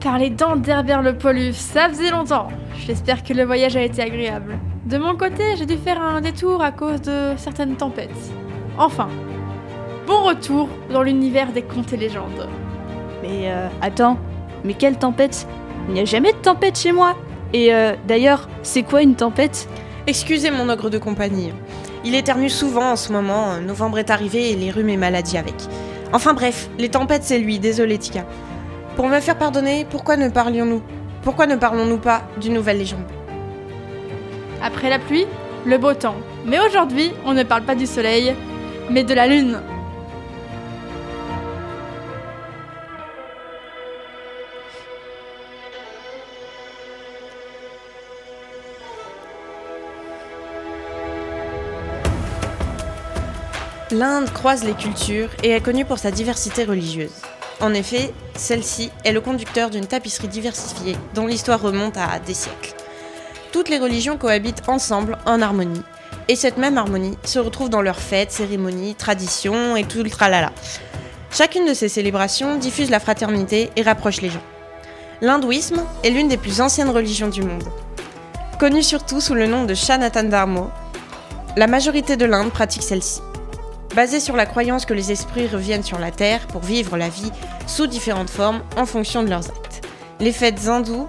Faire les dents d'Herbert le Polus, ça faisait longtemps. J'espère que le voyage a été agréable. De mon côté, j'ai dû faire un détour à cause de certaines tempêtes. Enfin, bon retour dans l'univers des contes et légendes. Mais euh, attends, mais quelle tempête? Il n'y a jamais de tempête chez moi Et euh, d'ailleurs, c'est quoi une tempête? Excusez mon ogre de compagnie. Il éternue souvent en ce moment, novembre est arrivé et les rhumes et maladies avec. Enfin bref, les tempêtes c'est lui, désolé Tika. Pour me faire pardonner, pourquoi ne parlions-nous Pourquoi ne parlons-nous pas d'une nouvelle légende? Après la pluie, le beau temps. Mais aujourd'hui, on ne parle pas du soleil, mais de la lune. L'Inde croise les cultures et est connue pour sa diversité religieuse. En effet, celle-ci est le conducteur d'une tapisserie diversifiée dont l'histoire remonte à des siècles. Toutes les religions cohabitent ensemble en harmonie, et cette même harmonie se retrouve dans leurs fêtes, cérémonies, traditions et tout le tralala. Chacune de ces célébrations diffuse la fraternité et rapproche les gens. L'hindouisme est l'une des plus anciennes religions du monde. Connue surtout sous le nom de Sanatan Dharma, la majorité de l'Inde pratique celle-ci. Basée sur la croyance que les esprits reviennent sur la Terre pour vivre la vie sous différentes formes en fonction de leurs actes. Les fêtes hindoues,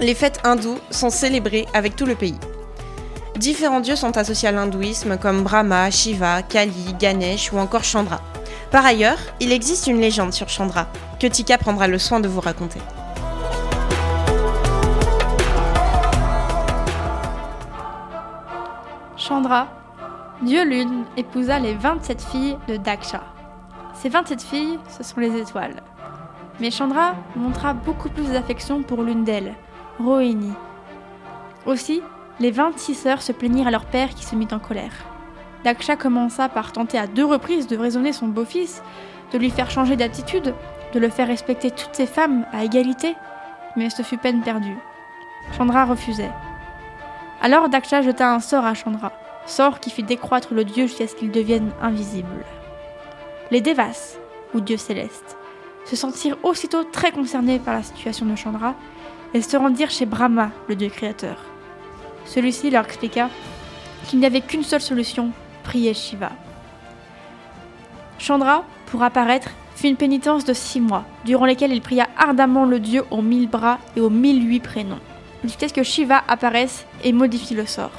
les fêtes hindoues sont célébrées avec tout le pays. Différents dieux sont associés à l'hindouisme comme Brahma, Shiva, Kali, Ganesh ou encore Chandra. Par ailleurs, il existe une légende sur Chandra que Tika prendra le soin de vous raconter. Chandra, Dieu Lune, épousa les 27 filles de Daksha. Ces 27 filles, ce sont les étoiles. Mais Chandra montra beaucoup plus d'affection pour l'une d'elles, Rohini. Aussi, les 26 sœurs se plaignirent à leur père qui se mit en colère. Daksha commença par tenter à deux reprises de raisonner son beau-fils, de lui faire changer d'attitude, de le faire respecter toutes ses femmes à égalité, mais ce fut peine perdue. Chandra refusait. Alors Daksha jeta un sort à Chandra, sort qui fit décroître le dieu jusqu'à ce qu'il devienne invisible. Les Devas, ou dieux célestes, se sentirent aussitôt très concernés par la situation de Chandra et se rendirent chez Brahma, le dieu créateur. Celui-ci leur expliqua qu'il n'y avait qu'une seule solution, prier Shiva. Chandra, pour apparaître, fit une pénitence de six mois, durant lesquels il pria ardemment le dieu aux mille bras et aux mille huit prénoms, jusqu'à ce que Shiva apparaisse et modifie le sort.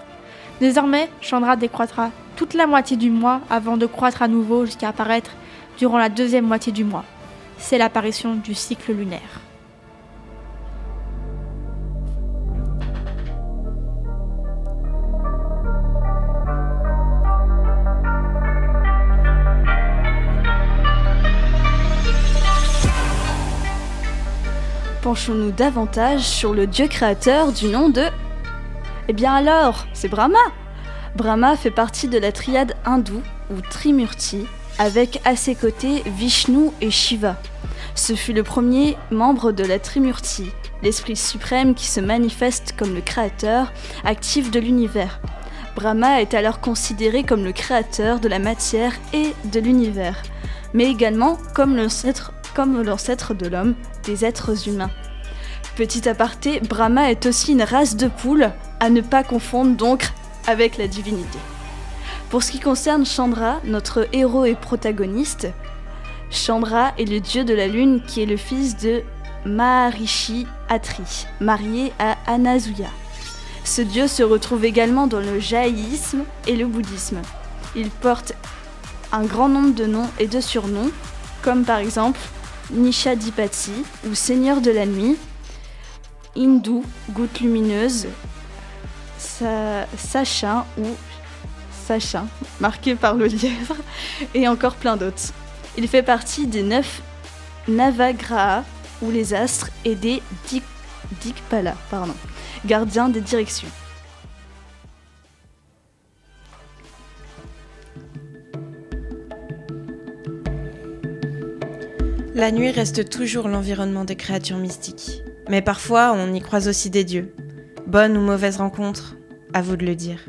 Désormais, Chandra décroîtra toute la moitié du mois avant de croître à nouveau jusqu'à apparaître durant la deuxième moitié du mois. C'est l'apparition du cycle lunaire. Penchons-nous davantage sur le dieu créateur du nom de... Eh bien alors, c'est Brahma Brahma fait partie de la triade hindoue, ou Trimurti, avec à ses côtés Vishnu et Shiva. Ce fut le premier membre de la Trimurti, l'esprit suprême qui se manifeste comme le créateur actif de l'univers. Brahma est alors considéré comme le créateur de la matière et de l'univers, mais également comme l'ancêtre comme l'ancêtre de l'homme, des êtres humains. Petit aparté, Brahma est aussi une race de poules, à ne pas confondre donc avec la divinité. Pour ce qui concerne Chandra, notre héros et protagoniste, Chandra est le dieu de la lune qui est le fils de Maharishi Atri, marié à Anasuya. Ce dieu se retrouve également dans le jaïsme et le bouddhisme. Il porte un grand nombre de noms et de surnoms, comme par exemple Nishadipati ou Seigneur de la nuit, Hindou, goutte lumineuse, Sachin ou Sachin, marqué par le lièvre, et encore plein d'autres. Il fait partie des neuf Navagraha, ou les astres, et des Dik Dikpala, pardon, gardiens des directions. La nuit reste toujours l'environnement des créatures mystiques. Mais parfois, on y croise aussi des dieux. Bonne ou mauvaise rencontre, à vous de le dire.